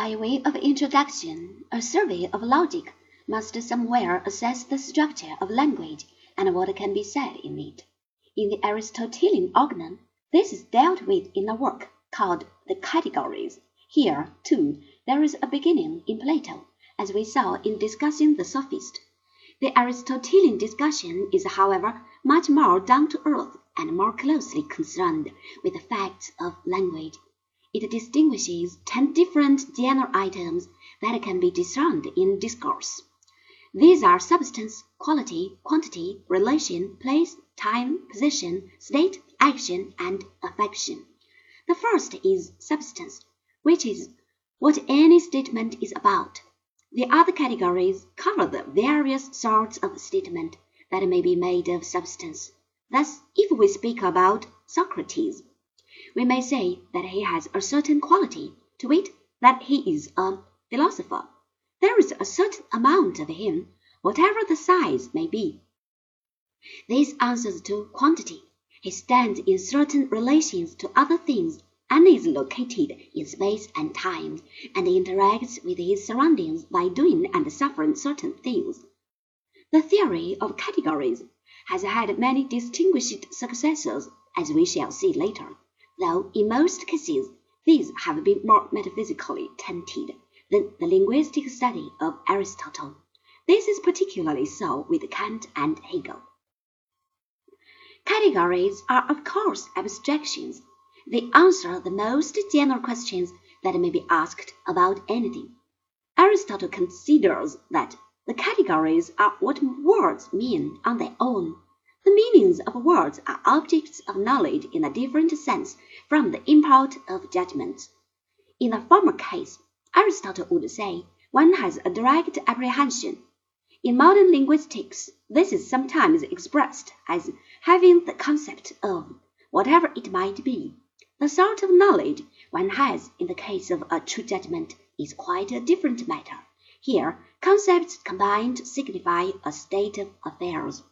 By way of introduction, a survey of logic must somewhere assess the structure of language and what can be said in it. In the Aristotelian organon, this is dealt with in a work called the Categories. Here, too, there is a beginning in Plato, as we saw in discussing the Sophist. The Aristotelian discussion is, however, much more down to earth and more closely concerned with the facts of language. It distinguishes ten different general items that can be discerned in discourse. These are substance, quality, quantity, relation, place, time, position, state, action, and affection. The first is substance, which is what any statement is about. The other categories cover the various sorts of statement that may be made of substance. Thus, if we speak about Socrates, we may say that he has a certain quality, to wit, that he is a philosopher. There is a certain amount of him, whatever the size may be. This answers to quantity. He stands in certain relations to other things and is located in space and time, and interacts with his surroundings by doing and suffering certain things. The theory of categories has had many distinguished successors, as we shall see later, though in most cases these have been more metaphysically tinted than the linguistic study of Aristotle. This is particularly so with Kant and Hegel. Categories are of course abstractions they answer the most general questions that may be asked about anything. Aristotle considers that the categories are what words mean on their own. Meanings of words are objects of knowledge in a different sense from the import of judgments. In the former case, Aristotle would say one has a direct apprehension. In modern linguistics, this is sometimes expressed as having the concept of, whatever it might be. The sort of knowledge one has in the case of a true judgment is quite a different matter. Here concepts combined signify a state of affairs.